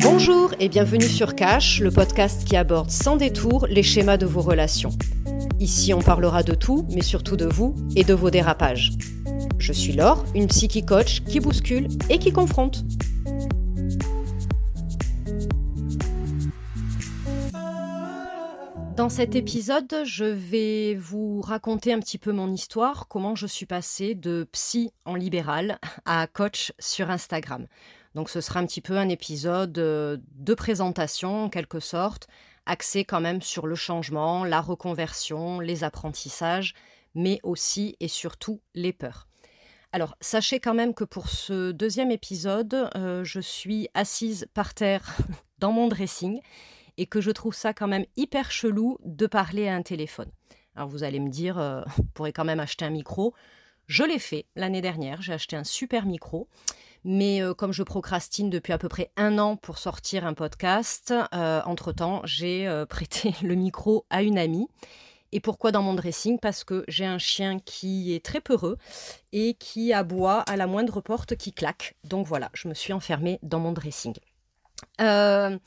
Bonjour et bienvenue sur Cash, le podcast qui aborde sans détour les schémas de vos relations. Ici, on parlera de tout, mais surtout de vous et de vos dérapages. Je suis Laure, une psychi coach qui bouscule et qui confronte. Dans cet épisode, je vais vous raconter un petit peu mon histoire, comment je suis passée de psy en libéral à coach sur Instagram. Donc ce sera un petit peu un épisode euh, de présentation en quelque sorte, axé quand même sur le changement, la reconversion, les apprentissages, mais aussi et surtout les peurs. Alors, sachez quand même que pour ce deuxième épisode, euh, je suis assise par terre dans mon dressing et que je trouve ça quand même hyper chelou de parler à un téléphone. Alors vous allez me dire, euh, on pourrait quand même acheter un micro. Je l'ai fait l'année dernière, j'ai acheté un super micro. Mais euh, comme je procrastine depuis à peu près un an pour sortir un podcast, euh, entre-temps, j'ai prêté le micro à une amie. Et pourquoi dans mon dressing? Parce que j'ai un chien qui est très peureux et qui aboie à la moindre porte qui claque. Donc voilà, je me suis enfermée dans mon dressing. Euh,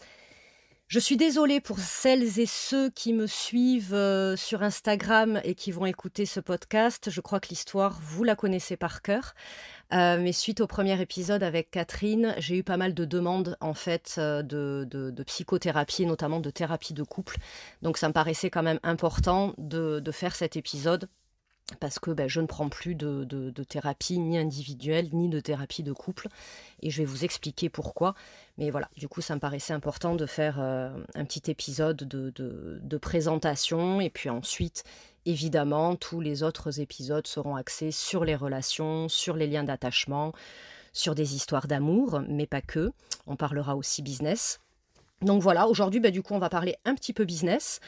je suis désolée pour celles et ceux qui me suivent euh, sur Instagram et qui vont écouter ce podcast. Je crois que l'histoire, vous la connaissez par cœur. Euh, mais suite au premier épisode avec Catherine, j'ai eu pas mal de demandes en fait euh, de, psychothérapie notamment de thérapie de couple. Donc ça me paraissait quand même important de faire cet épisode parce que ben, je ne prends plus de, thérapie ni individuelle ni de thérapie de couple et je vais vous expliquer pourquoi. Mais voilà, du coup, ça me paraissait important de faire euh, un petit épisode de, de, présentation et puis ensuite, évidemment, tous les autres épisodes seront axés sur les relations, sur les liens d'attachement, sur des histoires d'amour, mais pas que. On parlera aussi business. Donc voilà, aujourd'hui, ben, du coup, on va parler un petit peu business.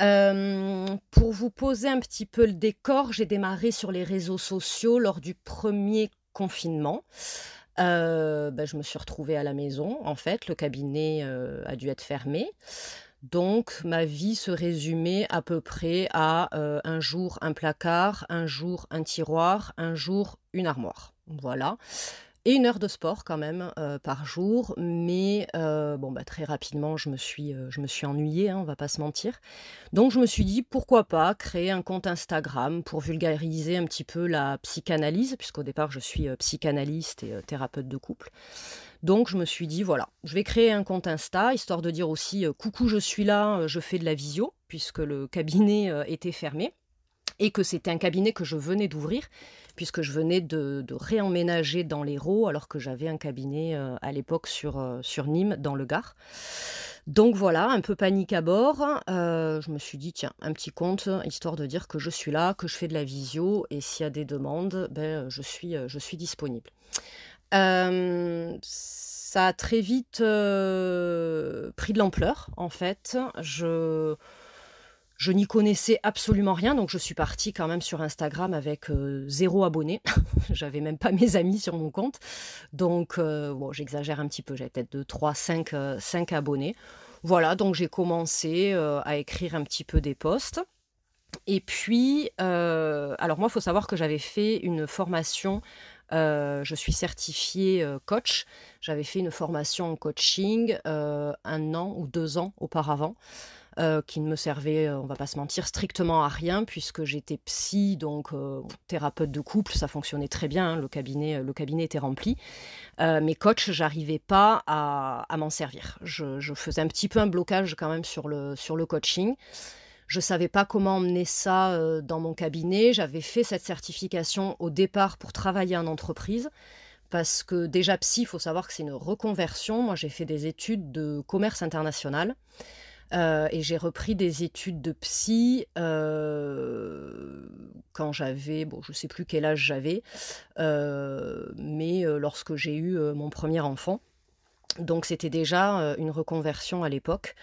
Euh, pour vous poser un petit peu le décor, j'ai démarré sur les réseaux sociaux lors du premier confinement. Euh, ben, je me suis retrouvée à la maison, en fait, le cabinet euh, a dû être fermé. Donc ma vie se résumait à peu près à un jour un placard, un jour un tiroir, un jour une armoire. Voilà et une heure de sport quand même euh, par jour. Mais euh, bon, bah, très rapidement, je me suis, euh, je me suis ennuyée, hein, on va pas se mentir. Donc je me suis dit, pourquoi pas créer un compte Instagram pour vulgariser un petit peu la psychanalyse, puisqu'au départ, je suis psychanalyste et thérapeute de couple. Donc je me suis dit, voilà, je vais créer un compte Insta, histoire de dire aussi, coucou, je suis là, je fais de la visio, puisque le cabinet était fermé et que c'était un cabinet que je venais d'ouvrir, puisque je venais de, réemménager dans l'Hérault, alors que j'avais un cabinet euh, à l'époque sur, euh, sur Nîmes, dans le Gard. Donc voilà, un peu panique à bord. Euh, je me suis dit, tiens, un petit compte, histoire de dire que je suis là, que je fais de la visio, et s'il y a des demandes, ben, je, suis, je suis disponible. ça a très vite pris de l'ampleur, en fait. Je je n'y connaissais absolument rien, donc je suis partie quand même sur Instagram avec euh, zéro abonné. J'avais même pas mes amis sur mon compte. Donc, euh, j'exagère un petit peu, j'avais peut-être 2, 3, 5, 5 abonnés. Voilà, donc j'ai commencé euh, à écrire un petit peu des posts. Et puis, alors moi, il faut savoir que j'avais fait une formation, je suis certifiée coach. J'avais fait une formation en coaching un an ou deux ans auparavant. Euh, qui ne me servait, euh, on va pas se mentir, strictement à rien, puisque j'étais psy, donc euh, thérapeute de couple, ça fonctionnait très bien, hein, le, cabinet, le cabinet était rempli. mais coach, j'arrivais pas à, m'en servir. Je, faisais un petit peu un blocage quand même sur le, sur le coaching. Je savais pas comment emmener ça dans mon cabinet. J'avais fait cette certification au départ pour travailler en entreprise parce que déjà psy, il faut savoir que c'est une reconversion. Moi, j'ai fait des études de commerce international. Euh, et j'ai repris des études de psy euh, quand j'avais, bon, je ne sais plus quel âge j'avais, euh, mais lorsque j'ai eu mon premier enfant. Donc c'était déjà une reconversion à l'époque.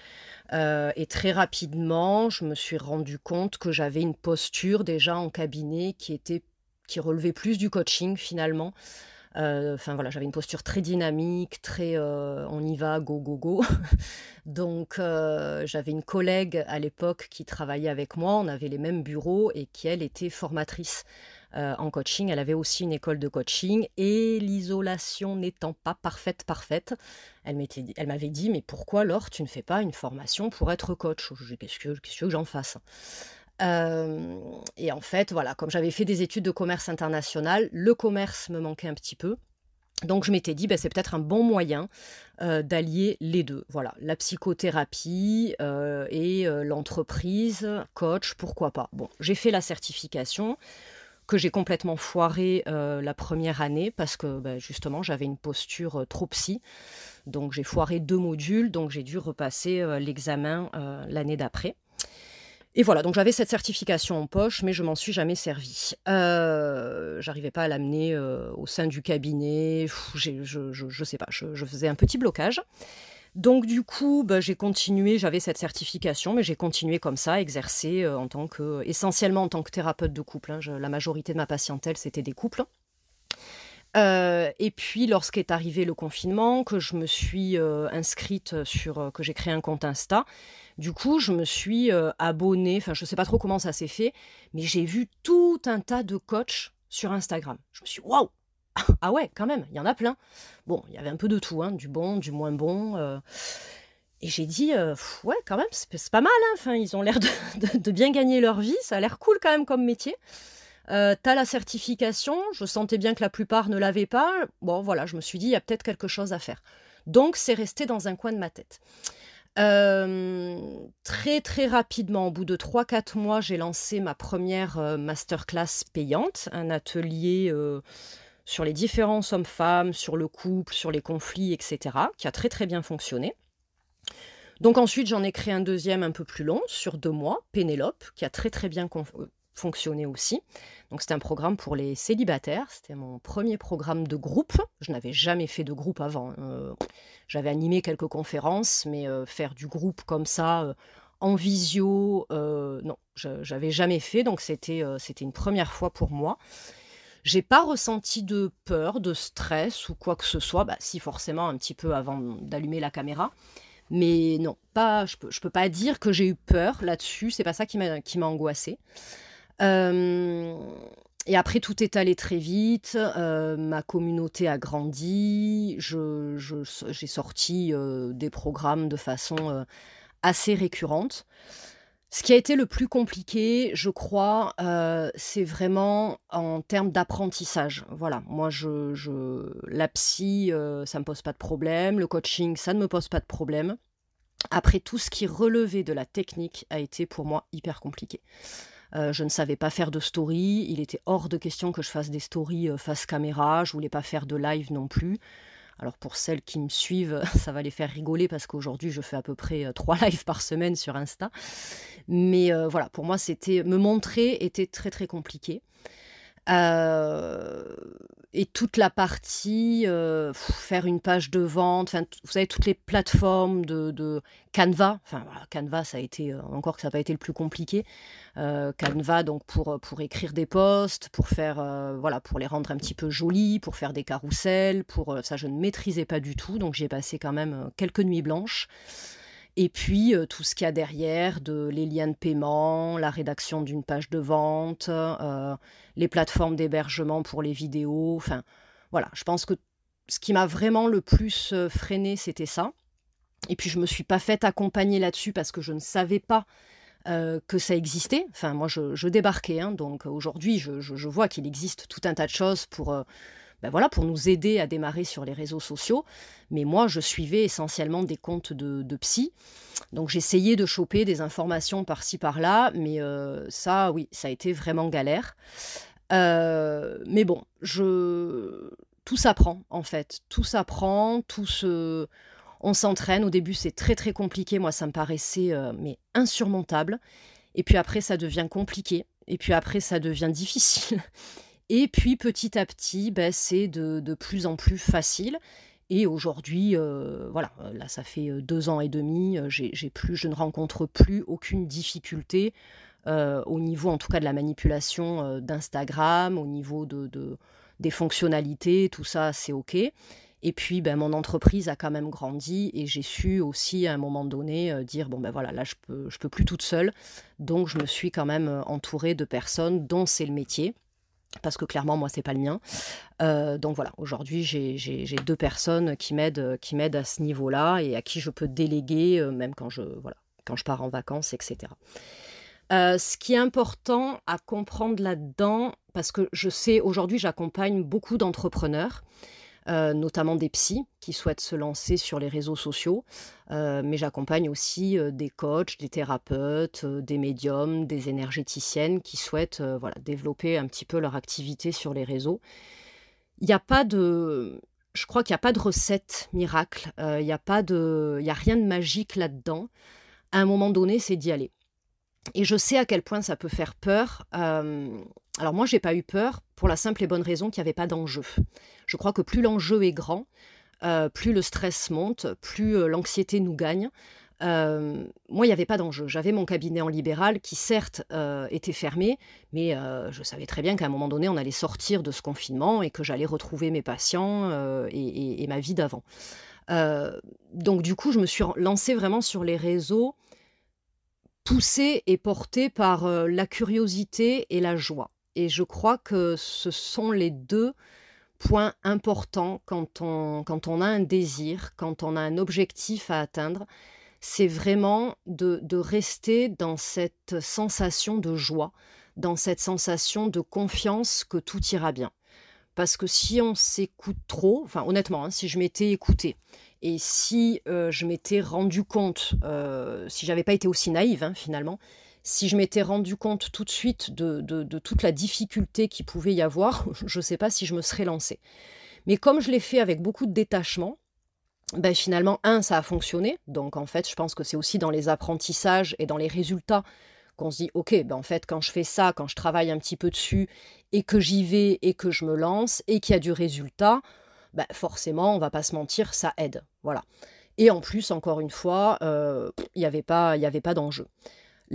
et très rapidement, je me suis rendu compte que j'avais une posture déjà en cabinet qui était qui relevait plus du coaching finalement. Euh, enfin voilà, j'avais une posture très dynamique, très euh, on y va, go, go, go. Donc euh, j'avais une collègue à l'époque qui travaillait avec moi, on avait les mêmes bureaux et qui, elle, était formatrice en coaching. Elle avait aussi une école de coaching et l'isolation n'étant pas parfaite, parfaite, elle m'avait dit Mais pourquoi, Laure, tu ne fais pas une formation pour être coach? Qu'est-ce que, que j'en fasse? Et en fait, voilà, comme j'avais fait des études de commerce international, le commerce me manquait un petit peu. Donc je m'étais dit, bah, c'est peut-être un bon moyen d'allier les deux. Voilà, la psychothérapie et l'entreprise, coach, pourquoi pas. Bon, j'ai fait la certification que j'ai complètement foiré la première année parce que bah, justement j'avais une posture trop psy. Donc j'ai foiré deux modules, donc j'ai dû repasser l'examen l'année d'après. Et voilà, donc j'avais cette certification en poche, mais je m'en suis jamais servi. Euh, J'arrivais pas à l'amener euh, au sein du cabinet. je, je, sais pas, je, faisais un petit blocage. Donc du coup, bah, j'ai continué, j'avais cette certification, mais j'ai continué comme ça, exercer euh, en tant que, essentiellement en tant que thérapeute de couple. Hein. la majorité de ma patientèle, c'était des couples. Euh, et puis, lorsqu'est arrivé le confinement, que je me suis euh, inscrite sur, euh, que j'ai créé un compte Insta, du coup, je me suis abonnée. Enfin, je ne sais pas trop comment ça s'est fait, mais j'ai vu tout un tas de coachs sur Instagram. Je me suis, waouh, ah ouais, quand même, il y en a plein. Bon, il y avait un peu de tout, hein, du bon, du moins bon. Et j'ai dit, ouais, quand même, c'est pas mal. Hein. Enfin, ils ont l'air de, bien gagner leur vie. Ça a l'air cool quand même comme métier. Euh, t'as la certification, je sentais bien que la plupart ne l'avaient pas. Bon, voilà, je me suis dit, il y a peut-être quelque chose à faire. Donc, c'est resté dans un coin de ma tête. Euh, très très rapidement, au bout de 3-4 mois, j'ai lancé ma première euh, masterclass payante, un atelier sur les différences hommes-femmes, sur le couple, sur les conflits, etc., qui a très très bien fonctionné. Donc ensuite, j'en ai créé un deuxième un peu plus long, sur deux mois, Pénélope, qui a très très bien fonctionner aussi. Donc c'était un programme pour les célibataires, c'était mon premier programme de groupe. Je n'avais jamais fait de groupe avant. Euh, j'avais animé quelques conférences, mais euh, faire du groupe comme ça, euh, en visio, non, j'avais jamais fait. Donc c'était une première fois pour moi. J'ai pas ressenti de peur, de stress ou quoi que ce soit. Bah, si forcément un petit peu avant d'allumer la caméra. Mais non, pas, je peux, je peux pas dire que j'ai eu peur là-dessus. C'est pas ça qui m'a angoissée. Euh, et après, tout est allé très vite. Euh, ma communauté a grandi. Je, j'ai sorti euh, des programmes de façon assez récurrente. Ce qui a été le plus compliqué, je crois, c'est vraiment en termes d'apprentissage. Voilà, moi, je, je la psy, ça me pose pas de problème. Le coaching, ça ne me pose pas de problème. Après, tout ce qui relevait de la technique a été pour moi hyper compliqué. Euh, je ne savais pas faire de story. Il était hors de question que je fasse des stories euh, face caméra. Je voulais pas faire de live non plus. Alors pour celles qui me suivent, ça va les faire rigoler parce qu'aujourd'hui je fais à peu près euh, trois lives par semaine sur Insta. Mais voilà, pour moi c'était me montrer était très très compliqué. Euh, et toute la partie, euh, faire une page de vente, vous savez, toutes les plateformes de, Canva, enfin Canva, ça a été, euh, encore que ça n'a pas été le plus compliqué, Canva, donc pour, pour écrire des posts, pour faire, voilà, pour les rendre un petit peu jolis, pour faire des carousels, pour, ça je ne maîtrisais pas du tout, donc j'ai passé quand même quelques nuits blanches. Et puis tout ce qu'il y a derrière, de les liens de paiement, la rédaction d'une page de vente, les plateformes d'hébergement pour les vidéos. Enfin, voilà, je pense que ce qui m'a vraiment le plus freiné, c'était ça. Et puis je me suis pas faite accompagner là-dessus parce que je ne savais pas que ça existait. Enfin, moi, je, débarquais, hein, donc aujourd'hui, je, vois qu'il existe tout un tas de choses pour ben voilà, pour nous aider à démarrer sur les réseaux sociaux. Mais moi, je suivais essentiellement des comptes de, psy. Donc j'essayais de choper des informations par-ci par-là, mais euh, ça, oui, ça a été vraiment galère. Euh, mais bon, je... tout s'apprend en fait. Tout s'apprend, tout se... On s'entraîne. Au début, c'est très très compliqué. Moi, ça me paraissait euh, mais insurmontable. Et puis après, ça devient compliqué. Et puis après, ça devient difficile. Et puis petit à petit, ben, c'est de, plus en plus facile. Et aujourd'hui, euh, voilà, euh, là ça fait euh, deux ans et demi, j'ai plus, je ne rencontre plus aucune difficulté au niveau, en tout cas, de la manipulation d'Instagram, au niveau de, des fonctionnalités, tout ça, c'est ok. Et puis, ben, mon entreprise a quand même grandi et j'ai su aussi à un moment donné dire bon ben voilà, là je peux, je peux plus toute seule, donc je me suis quand même entourée de personnes dont c'est le métier parce que clairement moi c'est pas le mien. Euh, donc voilà, aujourd'hui j'ai deux personnes qui m'aident qui m'aident à ce niveau-là et à qui je peux déléguer euh, même quand je pars en vacances, etc. Euh, ce qui est important à comprendre là-dedans, parce que je sais aujourd'hui j'accompagne beaucoup d'entrepreneurs euh, notamment des psys qui souhaitent se lancer sur les réseaux sociaux. Euh, mais j'accompagne aussi euh, des coachs, des thérapeutes, des médiums, des énergéticiennes qui souhaitent voilà, développer un petit peu leur activité sur les réseaux. Il n'y a pas de. Je crois qu'il n'y a pas de recette miracle, il n'y a, de, a rien de magique là-dedans. À un moment donné, c'est d'y aller. Et je sais à quel point ça peut faire peur. Alors moi, j'ai pas eu peur pour la simple et bonne raison qu'il n'y avait pas d'enjeu. Je crois que plus l'enjeu est grand, euh, plus le stress monte, plus euh, l'anxiété nous gagne. Euh, moi, il n'y avait pas d'enjeu. J'avais mon cabinet en libéral qui, certes, était fermé, mais je savais très bien qu'à un moment donné, on allait sortir de ce confinement et que j'allais retrouver mes patients et, et, ma vie d'avant. donc, du coup, je me suis lancée vraiment sur les réseaux poussé et porté par la curiosité et la joie. Et je crois que ce sont les deux points importants quand on, quand on a un désir, quand on a un objectif à atteindre. C'est vraiment de, rester dans cette sensation de joie, dans cette sensation de confiance que tout ira bien. Parce que si on s'écoute trop, enfin honnêtement, hein, si je m'étais écouté et si euh, je m'étais rendu compte, euh, si j'avais pas été aussi naïve hein, finalement, si je m'étais rendu compte tout de suite de, toute la difficulté qu'il pouvait y avoir, je ne sais pas si je me serais lancée. Mais comme je l'ai fait avec beaucoup de détachement, ben finalement, un, ça a fonctionné. Donc en fait, je pense que c'est aussi dans les apprentissages et dans les résultats qu'on se dit, ok, ben en fait, quand je fais ça, quand je travaille un petit peu dessus, et que j'y vais, et que je me lance, et qu'il y a du résultat, ben forcément, on va pas se mentir, ça aide. Voilà. Et en plus, encore une fois, euh, il n'y avait pas, avait pas d'enjeu.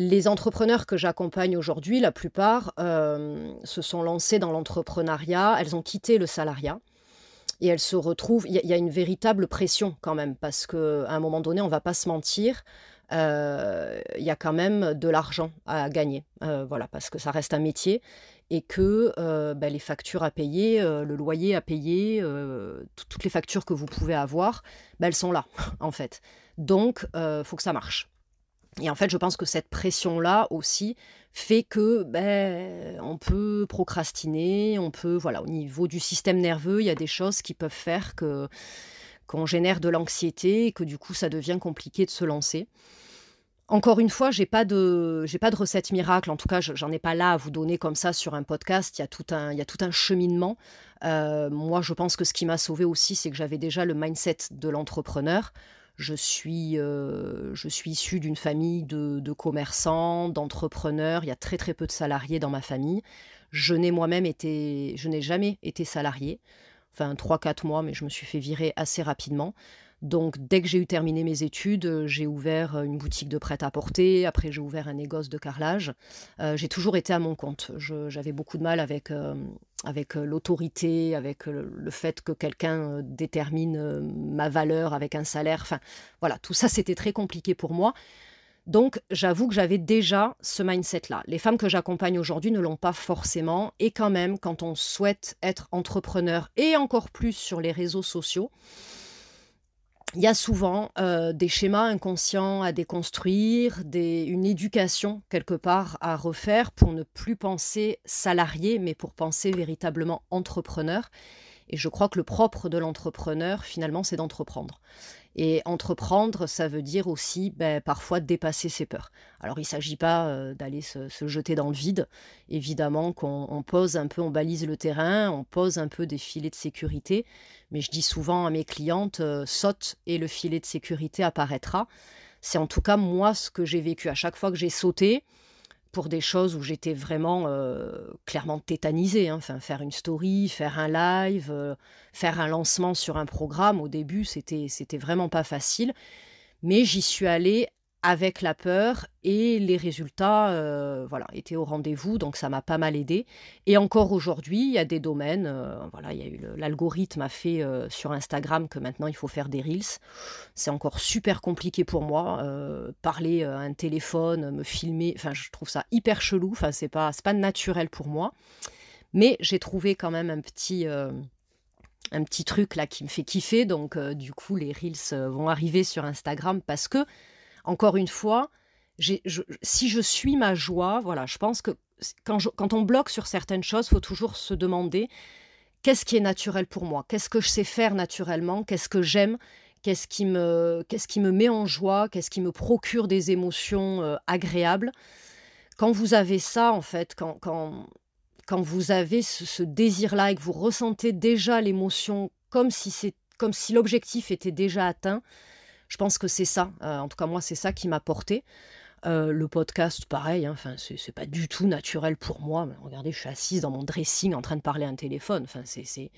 Les entrepreneurs que j'accompagne aujourd'hui, la plupart euh, se sont lancés dans l'entrepreneuriat, elles ont quitté le salariat et elles se retrouvent. Il y, a une véritable pression quand même, parce qu'à un moment donné, on ne va pas se mentir, euh, il y a quand même de l'argent à gagner. Euh, voilà, parce que ça reste un métier et que bah, les factures à payer, le loyer à payer, toutes les factures que vous pouvez avoir, bah, elles sont là, en fait. Donc, il faut que ça marche. Et en fait, je pense que cette pression-là aussi fait que ben, on peut procrastiner, on peut, voilà, au niveau du système nerveux, il y a des choses qui peuvent faire que qu'on génère de l'anxiété et que du coup ça devient compliqué de se lancer. Encore une fois, j'ai pas de j'ai pas de recette miracle. En tout cas, j'en ai pas là à vous donner comme ça sur un podcast. Il y a tout un il y a tout un cheminement. Euh, moi, je pense que ce qui m'a sauvé aussi, c'est que j'avais déjà le mindset de l'entrepreneur. Je suis, euh, suis issue d'une famille de, de commerçants, d'entrepreneurs. Il y a très très peu de salariés dans ma famille. Je n'ai moi-même été, je n'ai jamais été salarié enfin 3-4 mois, mais je me suis fait virer assez rapidement. Donc dès que j'ai eu terminé mes études, euh, j'ai ouvert euh, une boutique de prêt-à-porter, après j'ai ouvert un négoce de carrelage. Euh, j'ai toujours été à mon compte. J'avais beaucoup de mal avec, avec l'autorité, avec le, fait que quelqu'un détermine ma valeur avec un salaire. Enfin voilà, tout ça c'était très compliqué pour moi. Donc, j'avoue que j'avais déjà ce mindset-là. Les femmes que j'accompagne aujourd'hui ne l'ont pas forcément. Et quand même, quand on souhaite être entrepreneur et encore plus sur les réseaux sociaux, il y a souvent euh, des schémas inconscients à déconstruire, une éducation quelque part à refaire pour ne plus penser salarié, mais pour penser véritablement entrepreneur. Et je crois que le propre de l'entrepreneur, finalement, c'est d'entreprendre. Et entreprendre, ça veut dire aussi ben, parfois dépasser ses peurs. Alors il ne s'agit pas euh, d'aller se, jeter dans le vide. Évidemment qu'on pose un peu, on balise le terrain, on pose un peu des filets de sécurité. Mais je dis souvent à mes clientes, euh, saute et le filet de sécurité apparaîtra. C'est en tout cas moi ce que j'ai vécu. À chaque fois que j'ai sauté, pour des choses où j'étais vraiment euh, clairement tétanisée. Hein. Enfin, faire une story, faire un live, euh, faire un lancement sur un programme, au début, c'était, c'était vraiment pas facile. Mais j'y suis allée avec la peur et les résultats euh, voilà, étaient au rendez-vous, donc ça m'a pas mal aidé. Et encore aujourd'hui, il y a des domaines, euh, voilà, il y a eu l'algorithme a fait euh, sur Instagram que maintenant il faut faire des reels. C'est encore super compliqué pour moi, parler à un téléphone, me filmer, enfin je trouve ça hyper chelou, enfin c'est pas, pas naturel pour moi. Mais j'ai trouvé quand même un petit, un petit truc là qui me fait kiffer. Donc, du coup, les Reels vont arriver sur Instagram parce que, encore une fois, si je suis ma joie, voilà, je pense que quand, on bloque sur certaines choses, faut toujours se demander qu'est-ce qui est naturel pour moi? Qu'est-ce que je sais faire naturellement? Qu'est-ce que j'aime? Qu'est-ce qui, me, qu'est-ce qui me met en joie? Qu'est-ce qui me procure des émotions euh, agréables? Quand vous avez ça, en fait, quand, quand, quand vous avez ce, désir-là et que vous ressentez déjà l'émotion comme si, c'est, comme si l'objectif était déjà atteint, je pense que c'est ça. Euh, en tout cas, moi, c'est ça qui m'a porté. Euh, le podcast, pareil, hein, enfin, c'est pas du tout naturel pour moi. regardez, je suis assise dans mon dressing en train de parler à un téléphone. Enfin, c'est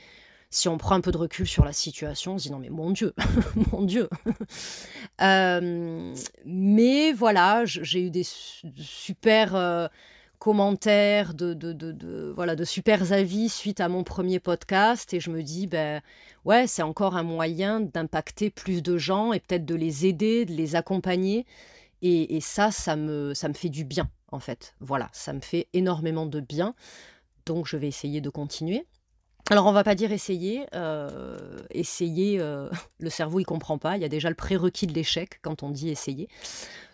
si on prend un peu de recul sur la situation, on se dit non mais mon Dieu, mon Dieu. Euh, mais voilà, j'ai eu des super commentaires, de, de, de, voilà, de super avis suite à mon premier podcast et je me dis ben ouais c'est encore un moyen d'impacter plus de gens et peut-être de les aider, de les accompagner. Et, ça, ça me, ça me fait du bien, en fait. Voilà, ça me fait énormément de bien. Donc, je vais essayer de continuer. Alors, on va pas dire essayer. Euh, essayer, euh, le cerveau, il comprend pas. Il y a déjà le prérequis de l'échec quand on dit essayer.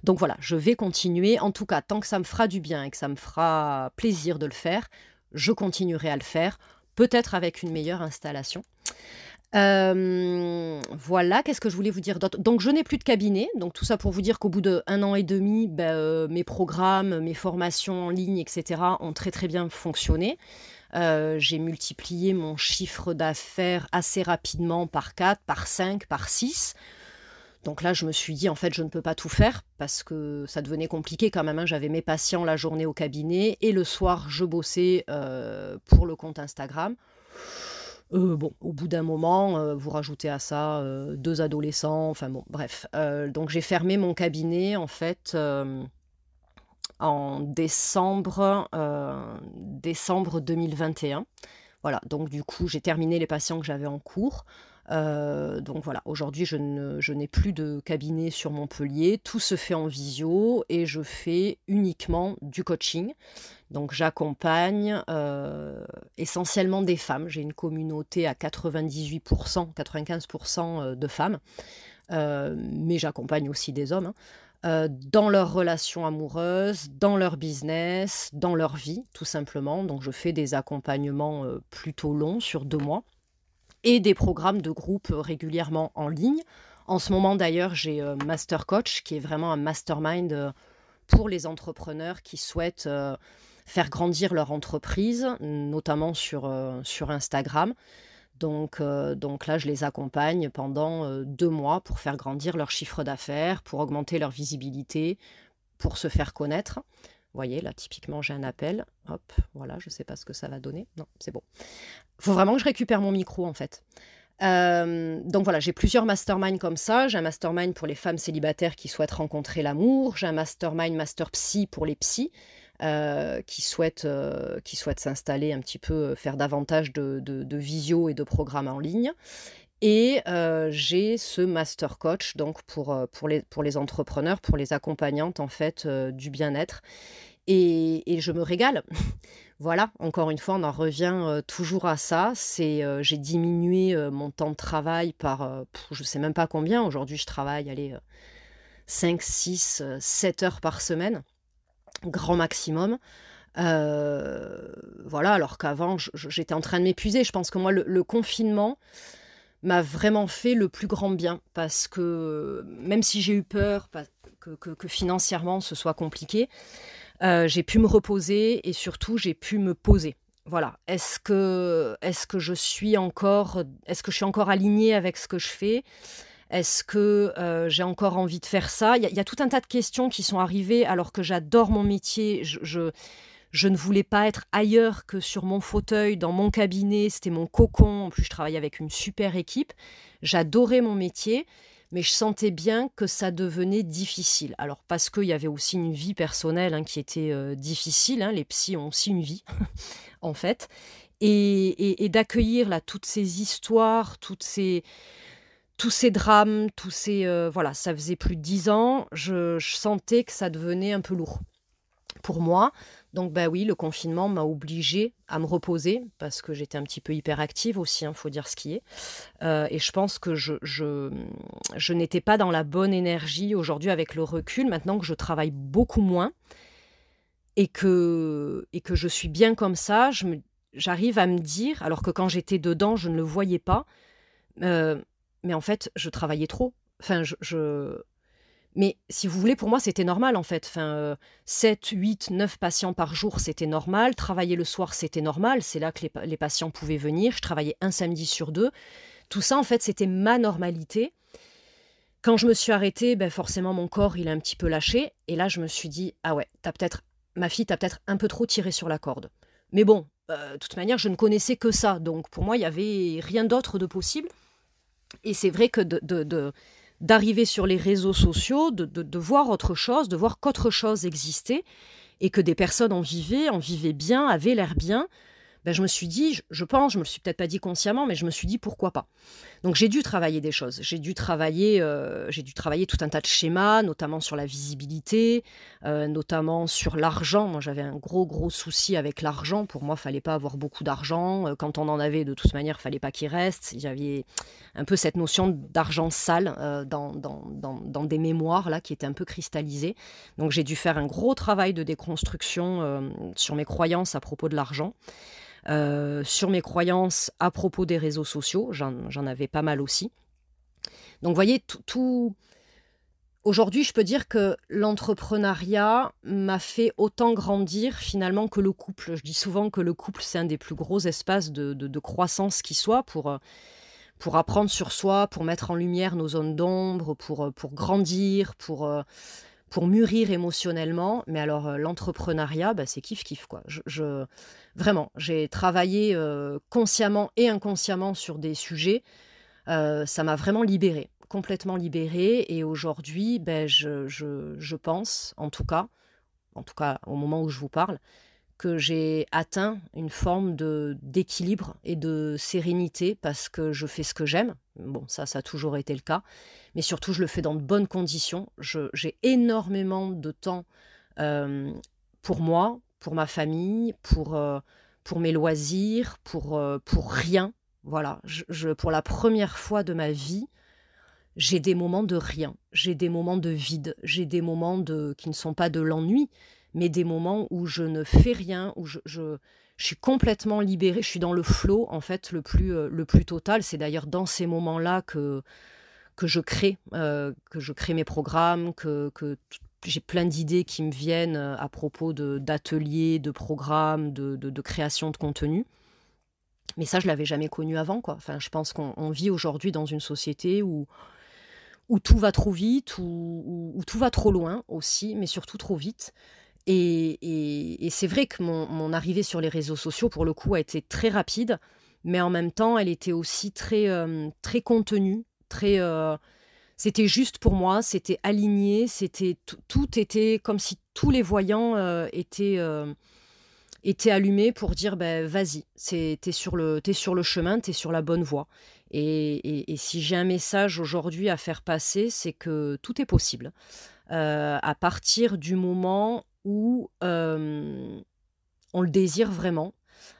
Donc, voilà, je vais continuer. En tout cas, tant que ça me fera du bien et que ça me fera plaisir de le faire, je continuerai à le faire. Peut-être avec une meilleure installation. Euh, voilà, qu'est-ce que je voulais vous dire d'autre? Donc, je n'ai plus de cabinet. Donc, tout ça pour vous dire qu'au bout d'un an et demi, ben, mes programmes, mes formations en ligne, etc., ont très très bien fonctionné. Euh, j'ai multiplié mon chiffre d'affaires assez rapidement par 4, par 5, par 6. Donc là, je me suis dit, en fait, je ne peux pas tout faire parce que ça devenait compliqué quand même. Hein. J'avais mes patients la journée au cabinet et le soir, je bossais pour le compte Instagram. Euh, bon, au bout d'un moment, euh, vous rajoutez à ça euh, deux adolescents, enfin bon, bref. donc j'ai fermé mon cabinet en fait en décembre, décembre 2021. Voilà, donc du coup j'ai terminé les patients que j'avais en cours. donc voilà, aujourd'hui je, je n'ai plus de cabinet sur Montpellier, tout se fait en visio et je fais uniquement du coaching. Donc j'accompagne euh, essentiellement des femmes. J'ai une communauté à 98%, 95% euh, de femmes, euh, mais j'accompagne aussi des hommes hein, dans leurs relations amoureuses, dans leur business, dans leur vie, tout simplement. Donc je fais des accompagnements plutôt longs sur deux mois et des programmes de groupe régulièrement en ligne. En ce moment d'ailleurs, j'ai Master Coach, qui est vraiment un mastermind pour les entrepreneurs qui souhaitent faire grandir leur entreprise, notamment sur, euh, sur Instagram. Donc, euh, donc là, je les accompagne pendant euh, deux mois pour faire grandir leur chiffre d'affaires, pour augmenter leur visibilité, pour se faire connaître. Vous voyez, là, typiquement, j'ai un appel. Hop, voilà, je ne sais pas ce que ça va donner. Non, c'est bon. Il faut vraiment que je récupère mon micro, en fait. donc voilà, j'ai plusieurs masterminds comme ça. J'ai un mastermind pour les femmes célibataires qui souhaitent rencontrer l'amour. J'ai un mastermind master psy pour les psys. Euh, qui souhaitent, euh, qui souhaitent s'installer un petit peu, euh, faire davantage de, de, visio et de programmes en ligne. Et j'ai ce master coach donc pour, pour, les, pour les entrepreneurs, pour les accompagnantes en fait du bien-être. Et, et, je me régale. voilà, encore une fois, on en revient toujours à ça. J'ai diminué mon temps de travail par, je sais même pas combien. Aujourd'hui, je travaille, allez, 5, 6, 7 heures par semaine grand maximum. Euh, voilà, alors qu'avant, j'étais en train de m'épuiser. Je pense que moi, le, confinement m'a vraiment fait le plus grand bien parce que même si j'ai eu peur que, financièrement ce soit compliqué, euh, j'ai pu me reposer et surtout j'ai pu me poser. Voilà. Est-ce que, est que je suis encore, est-ce que je suis encore alignée avec ce que je fais? Est-ce que euh, j'ai encore envie de faire ça? Il y, a tout un tas de questions qui sont arrivées alors que j'adore mon métier. Je, ne voulais pas être ailleurs que sur mon fauteuil, dans mon cabinet. C'était mon cocon. En plus, je travaillais avec une super équipe. J'adorais mon métier, mais je sentais bien que ça devenait difficile. Alors, parce qu'il y avait aussi une vie personnelle hein, qui était euh, difficile. Hein. Les psys ont aussi une vie, en fait. Et, et d'accueillir là toutes ces histoires, toutes ces tous ces drames, tous ces... Euh, voilà, ça faisait plus de dix ans, je, sentais que ça devenait un peu lourd pour moi. Donc bah oui, le confinement m'a obligée à me reposer parce que j'étais un petit peu hyperactive aussi, il hein, faut dire ce qui est. Euh, et je pense que je, je, je n'étais pas dans la bonne énergie aujourd'hui avec le recul, maintenant que je travaille beaucoup moins et que, et que je suis bien comme ça, j'arrive à me dire, alors que quand j'étais dedans, je ne le voyais pas, euh, mais en fait, je travaillais trop. Enfin, je, Mais si vous voulez, pour moi, c'était normal en fait. Enfin, 7, 8, 9 patients par jour, c'était normal. Travailler le soir, c'était normal. C'est là que les, patients pouvaient venir. Je travaillais un samedi sur deux. Tout ça, en fait, c'était ma normalité. Quand je me suis arrêtée, ben forcément, mon corps, il a un petit peu lâché. Et là, je me suis dit, ah ouais, t'as peut-être, ma fille, t'as peut-être un peu trop tiré sur la corde. Mais bon, euh, de toute manière, je ne connaissais que ça. Donc pour moi, il n'y avait rien d'autre de possible. Et c'est vrai que d'arriver sur les réseaux sociaux, de, voir autre chose, de voir qu'autre chose existait, et que des personnes en vivaient, en vivaient bien, avaient l'air bien, ben, je me suis dit, je, pense, je me le suis peut-être pas dit consciemment, mais je me suis dit pourquoi pas. Donc j'ai dû travailler des choses. J'ai dû travailler, euh, j'ai dû travailler tout un tas de schémas, notamment sur la visibilité, euh, notamment sur l'argent. Moi, j'avais un gros gros souci avec l'argent. Pour moi, il fallait pas avoir beaucoup d'argent. Euh, quand on en avait, de toute manière, fallait pas qu'il reste. J'avais un peu cette notion d'argent sale dans, dans, dans, dans, des mémoires là qui étaient un peu cristallisées. Donc j'ai dû faire un gros travail de déconstruction sur mes croyances à propos de l'argent. Euh, sur mes croyances à propos des réseaux sociaux. J'en avais pas mal aussi. Donc, vous voyez, tout. Aujourd'hui, je peux dire que l'entrepreneuriat m'a fait autant grandir finalement que le couple. Je dis souvent que le couple, c'est un des plus gros espaces de, croissance qui soit pour, euh, pour apprendre sur soi, pour mettre en lumière nos zones d'ombre, pour, euh, pour grandir, pour, pour mûrir émotionnellement. Mais alors, euh, l'entrepreneuriat, bah, c'est kiff-kiff, quoi. Je, vraiment, j'ai travaillé euh, consciemment et inconsciemment sur des sujets. Euh, ça m'a vraiment libérée, complètement libérée. Et aujourd'hui, ben, je, je, pense, en tout cas, en tout cas au moment où je vous parle, que j'ai atteint une forme d'équilibre et de sérénité parce que je fais ce que j'aime. Bon, ça, ça a toujours été le cas. Mais surtout, je le fais dans de bonnes conditions. J'ai énormément de temps euh, pour moi, pour ma famille, pour, euh, pour mes loisirs, pour, euh, pour rien. Voilà, je, pour la première fois de ma vie, j'ai des moments de rien, j'ai des moments de vide, j'ai des moments de, qui ne sont pas de l'ennui, mais des moments où je ne fais rien, où je, je, suis complètement libérée, je suis dans le flot en fait le plus, euh, le plus total. C'est d'ailleurs dans ces moments-là que, que je crée, euh, que je crée mes programmes, que, que j'ai plein d'idées qui me viennent euh, à propos d'ateliers, de, programmes, de, de, création de contenu. Mais ça, je l'avais jamais connu avant. Quoi. Enfin, je pense qu'on vit aujourd'hui dans une société où, où tout va trop vite, où, où, tout va trop loin aussi, mais surtout trop vite. Et, c'est vrai que mon, arrivée sur les réseaux sociaux, pour le coup, a été très rapide, mais en même temps, elle était aussi très, euh, très contenue, très. Euh, c'était juste pour moi, c'était aligné, c'était tout était comme si tous les voyants euh, étaient, étaient allumés pour dire ben vas-y, t'es sur es sur le chemin, t'es sur la bonne voie. Et, et si j'ai un message aujourd'hui à faire passer, c'est que tout est possible. à partir du moment où on le désire vraiment,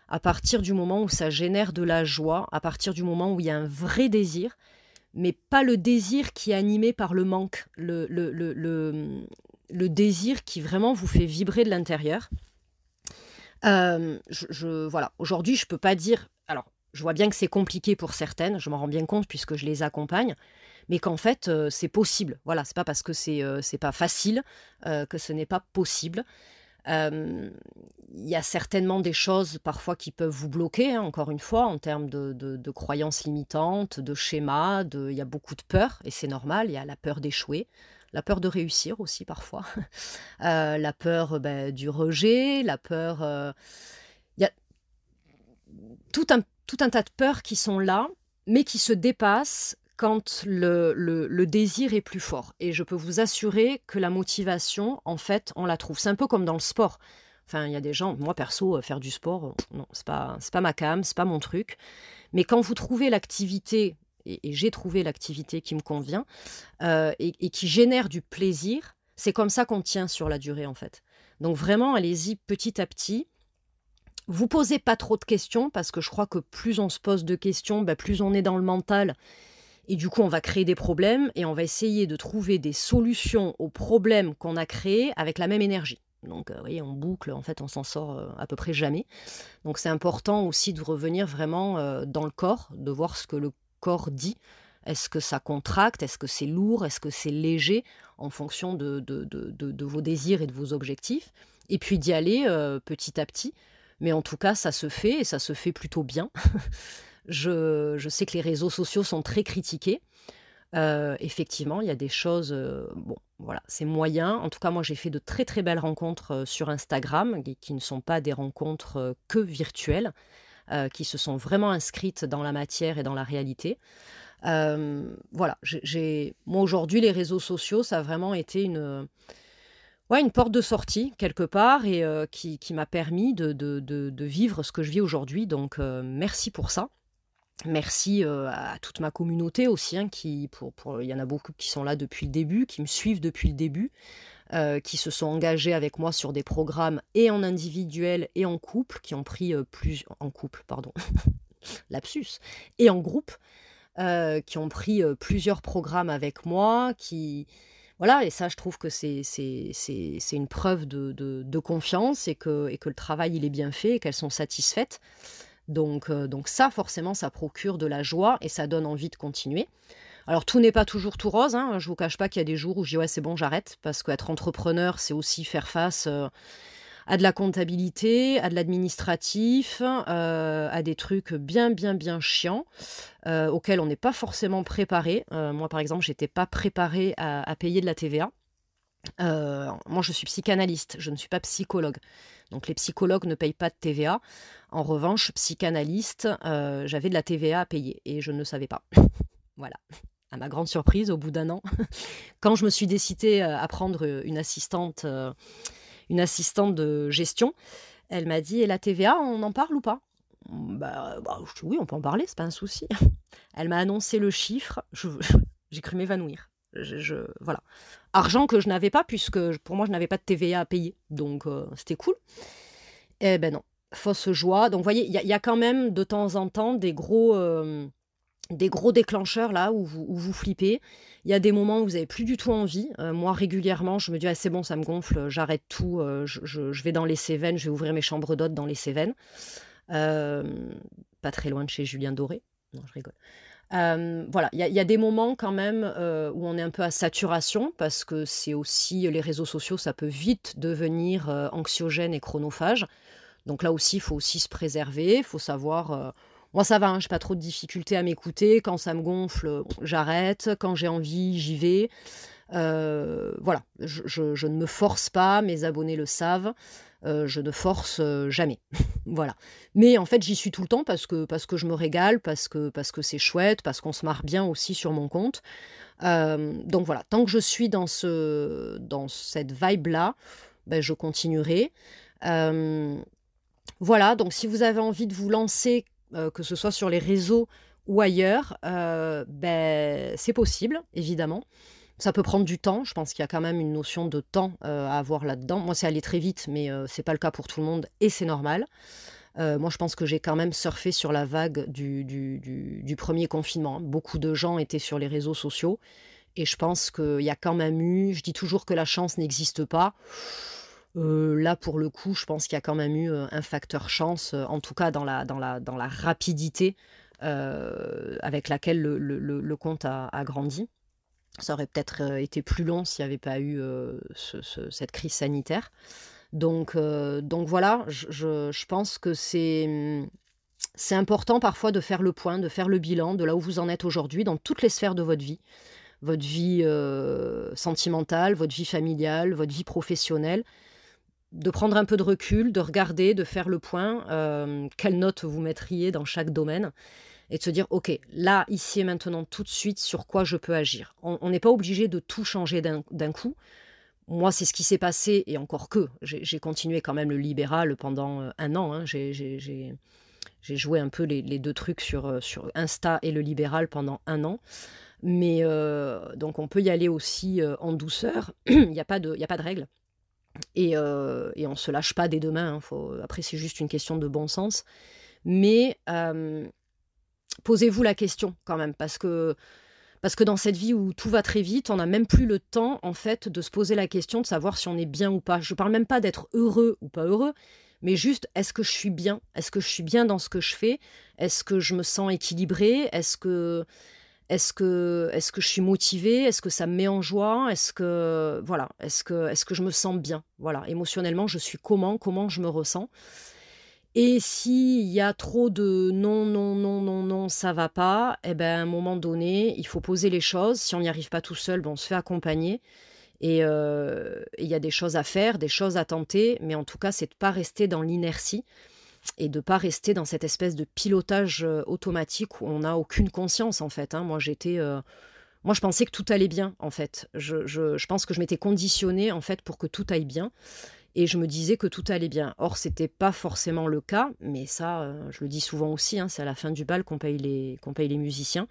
à partir du moment où ça génère de la joie, à partir du moment où il y a un vrai désir, mais pas le désir qui est animé par le manque, le, le, le, désir qui vraiment vous fait vibrer de l'intérieur. je, voilà, aujourd'hui, je peux pas dire. Alors, je vois bien que c'est compliqué pour certaines, je m'en rends bien compte puisque je les accompagne, mais qu'en fait euh, c'est possible. Voilà, c'est pas parce que c'est euh, pas facile euh, que ce n'est pas possible. Il y a certainement des choses parfois qui peuvent vous bloquer, hein, encore une fois, en termes de, de, croyances limitantes, de schémas, de, il y a beaucoup de peur, et c'est normal, il y a la peur d'échouer, la peur de réussir aussi parfois, la peur ben, du rejet, la peur... Il y a tout un, tout un tas de peurs qui sont là, mais qui se dépassent quand le, désir est plus fort. Et je peux vous assurer que la motivation, en fait, on la trouve. C'est un peu comme dans le sport. Enfin, il y a des gens, moi perso, euh, faire du sport, euh, non, c'est pas, c'est pas ma cam, c'est pas mon truc. Mais quand vous trouvez l'activité, et, j'ai trouvé l'activité qui me convient, euh, et, qui génère du plaisir, c'est comme ça qu'on tient sur la durée, en fait. Donc vraiment, allez-y petit à petit. Vous posez pas trop de questions parce que je crois que plus on se pose de questions, bah, plus on est dans le mental. Et du coup, on va créer des problèmes et on va essayer de trouver des solutions aux problèmes qu'on a créés avec la même énergie. Donc, euh, vous voyez, on boucle, en fait, on s'en sort euh, à peu près jamais. Donc, c'est important aussi de revenir vraiment euh, dans le corps, de voir ce que le corps dit. Est-ce que ça contracte? Est-ce que c'est lourd? Est-ce que c'est léger? En fonction de, de, vos désirs et de vos objectifs. Et puis d'y aller petit à petit. Mais en tout cas, ça se fait et ça se fait plutôt bien. je, sais que les réseaux sociaux sont très critiqués. effectivement, il y a des choses. bon, voilà, c'est moyen. En tout cas, moi, j'ai fait de très très belles rencontres sur Instagram, qui, ne sont pas des rencontres que virtuelles, qui se sont vraiment inscrites dans la matière et dans la réalité. voilà, j'ai, moi aujourd'hui, les réseaux sociaux, ça a vraiment été une, ouais, une porte de sortie quelque part et qui, m'a permis de, vivre ce que je vis aujourd'hui. Donc, merci pour ça. Merci à toute ma communauté aussi, hein, qui, pour, pour, il y en a beaucoup qui sont là depuis le début, qui me suivent depuis le début, qui se sont engagés avec moi sur des programmes et en individuel et en couple, qui ont pris plus en couple, pardon, lapsus, et en groupe, qui ont pris plusieurs programmes avec moi, qui voilà, et ça, je trouve que c'est une preuve de, de, de, confiance et que, et que le travail il est bien fait et qu'elles sont satisfaites. Donc, euh, donc ça, forcément, ça procure de la joie et ça donne envie de continuer. Alors tout n'est pas toujours tout rose, hein. je vous cache pas qu'il y a des jours où je dis ouais c'est bon j'arrête, parce qu'être entrepreneur c'est aussi faire face euh, à de la comptabilité, à de l'administratif, euh, à des trucs bien bien bien chiants, auxquels on n'est pas forcément préparé. moi par exemple j'étais pas préparée à, payer de la TVA. moi je suis psychanalyste, je ne suis pas psychologue. Donc les psychologues ne payent pas de TVA. En revanche, psychanalyste, euh, j'avais de la TVA à payer et je ne savais pas. voilà. À ma grande surprise, au bout d'un an, quand je me suis décidée euh, à prendre une assistante, euh, une assistante de gestion, elle m'a dit Et la TVA, on en parle ou pas? Bah, bah oui, on peut en parler, c'est pas un souci. Elle m'a annoncé le chiffre, j'ai cru m'évanouir. Voilà. Argent que je n'avais pas, puisque pour moi, je n'avais pas de TVA à payer. Donc, euh, c'était cool. Eh ben non, fausse joie. Donc, vous voyez, il y, a quand même de temps en temps des gros, euh, des gros déclencheurs là où vous, vous flippez. Il y a des moments où vous n'avez plus du tout envie. Euh, moi, régulièrement, je me dis, ah, c'est bon, ça me gonfle, j'arrête tout. Je, vais dans les Cévennes, je vais ouvrir mes chambres d'hôtes dans les Cévennes. pas très loin de chez Julien Doré. Non, je rigole voilà, il y, a des moments quand même où on est un peu à saturation parce que c'est aussi les réseaux sociaux, ça peut vite devenir anxiogène et chronophage. Donc là aussi, il faut aussi se préserver, il faut savoir. moi, ça va, hein, je n'ai pas trop de difficultés à m'écouter. Quand ça me gonfle, j'arrête. Quand j'ai envie, j'y vais. voilà, je, ne me force pas, mes abonnés le savent. Euh, je ne force euh, jamais. voilà. Mais en fait, j'y suis tout le temps parce que, parce que je me régale, parce que parce que c'est chouette, parce qu'on se marre bien aussi sur mon compte. Euh, donc voilà, tant que je suis dans, ce, dans cette vibe-là, ben, je continuerai. voilà, donc si vous avez envie de vous lancer, que ce soit sur les réseaux ou ailleurs, ben, c'est possible, évidemment. Ça peut prendre du temps. Je pense qu'il y a quand même une notion de temps euh, à avoir là-dedans. Moi, c'est aller très vite, mais euh, c'est pas le cas pour tout le monde et c'est normal. Euh, moi, je pense que j'ai quand même surfé sur la vague du, du, premier confinement. Beaucoup de gens étaient sur les réseaux sociaux et je pense qu'il y a quand même eu. Je dis toujours que la chance n'existe pas. là, pour le coup, je pense qu'il y a quand même eu un facteur chance, en tout cas dans la, dans la, dans la rapidité avec laquelle le, le, compte a grandi. Ça aurait peut-être euh, été plus long s'il n'y avait pas eu euh, cette crise sanitaire. Donc, euh, voilà, je, pense que c'est, important parfois de faire le point, de faire le bilan de là où vous en êtes aujourd'hui dans toutes les sphères de votre vie. Votre vie sentimentale, votre vie familiale, votre vie professionnelle. De prendre un peu de recul, de regarder, de faire le point. quelles notes vous mettriez dans chaque domaine et de se dire, OK, là, ici et maintenant, tout de suite, sur quoi je peux agir. On n'est pas obligé de tout changer d'un coup. Moi, c'est ce qui s'est passé, et encore que, j'ai continué quand même le libéral pendant euh, un an. Hein. J'ai joué un peu les, deux trucs sur, euh, sur Insta et le libéral pendant un an. Mais euh, donc, on peut y aller aussi en douceur. Il n'y a, pas de, a pas de règle. Et, et on ne se lâche pas dès demain. Hein, après, c'est juste une question de bon sens. Mais posez-vous la question quand même, parce que, parce que dans cette vie où tout va très vite, on n'a même plus le temps, en fait, de se poser la question de savoir si on est bien ou pas. Je ne parle même pas d'être heureux ou pas heureux, mais juste est-ce que je suis bien? Est-ce que je suis bien dans ce que je fais? Est-ce que je me sens équilibré Est-ce que est-ce que, est que je suis motivée? Est-ce que ça me met en joie? Est-ce que voilà Est-ce que, est que je me sens bien? Voilà, émotionnellement, je suis comment? Comment je me ressens? Et s'il y a trop de non, non, non, non, non, ça va pas, eh ben à un moment donné, il faut poser les choses. Si on n'y arrive pas tout seul, ben, on se fait accompagner. Et euh, il y a des choses à faire, des choses à tenter, mais en tout cas, c'est de pas rester dans l'inertie et de pas rester dans cette espèce de pilotage euh, automatique où on n'a aucune conscience en fait. Hein. Moi j'étais, euh, moi je pensais que tout allait bien en fait. Je, je, pense que je m'étais conditionnée en fait pour que tout aille bien et je me disais que tout allait bien. Or c'était pas forcément le cas, mais ça euh, je le dis souvent aussi. Hein, c'est à la fin du bal qu'on paye les qu'on paye les musiciens.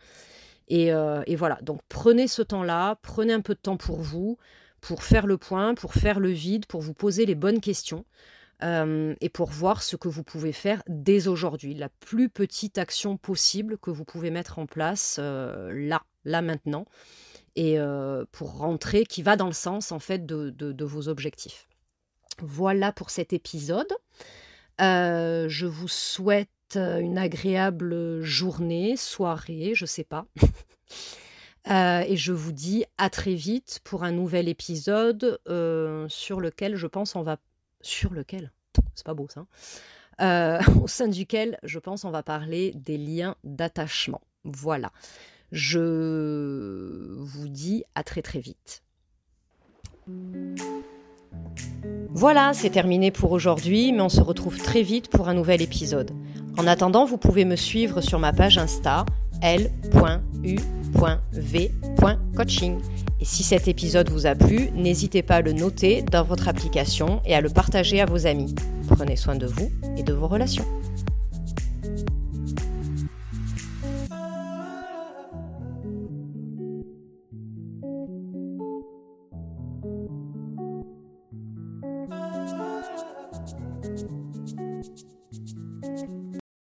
Et, et voilà. Donc prenez ce temps-là, prenez un peu de temps pour vous, pour faire le point, pour faire le vide, pour vous poser les bonnes questions. Euh, et pour voir ce que vous pouvez faire dès aujourd'hui, la plus petite action possible que vous pouvez mettre en place euh, là, là maintenant, et euh, pour rentrer, qui va dans le sens en fait de, vos objectifs. Voilà pour cet épisode. je vous souhaite une agréable journée, soirée, je sais pas. et je vous dis à très vite pour un nouvel épisode sur lequel je pense on va sur lequel, c'est pas beau ça, euh, au sein duquel, je pense, on va parler des liens d'attachement. Voilà. Je vous dis à très très vite. Voilà, c'est terminé pour aujourd'hui, mais on se retrouve très vite pour un nouvel épisode. En attendant, vous pouvez me suivre sur ma page Insta l.u.v.coaching. Et si cet épisode vous a plu, n'hésitez pas à le noter dans votre application et à le partager à vos amis. Prenez soin de vous et de vos relations.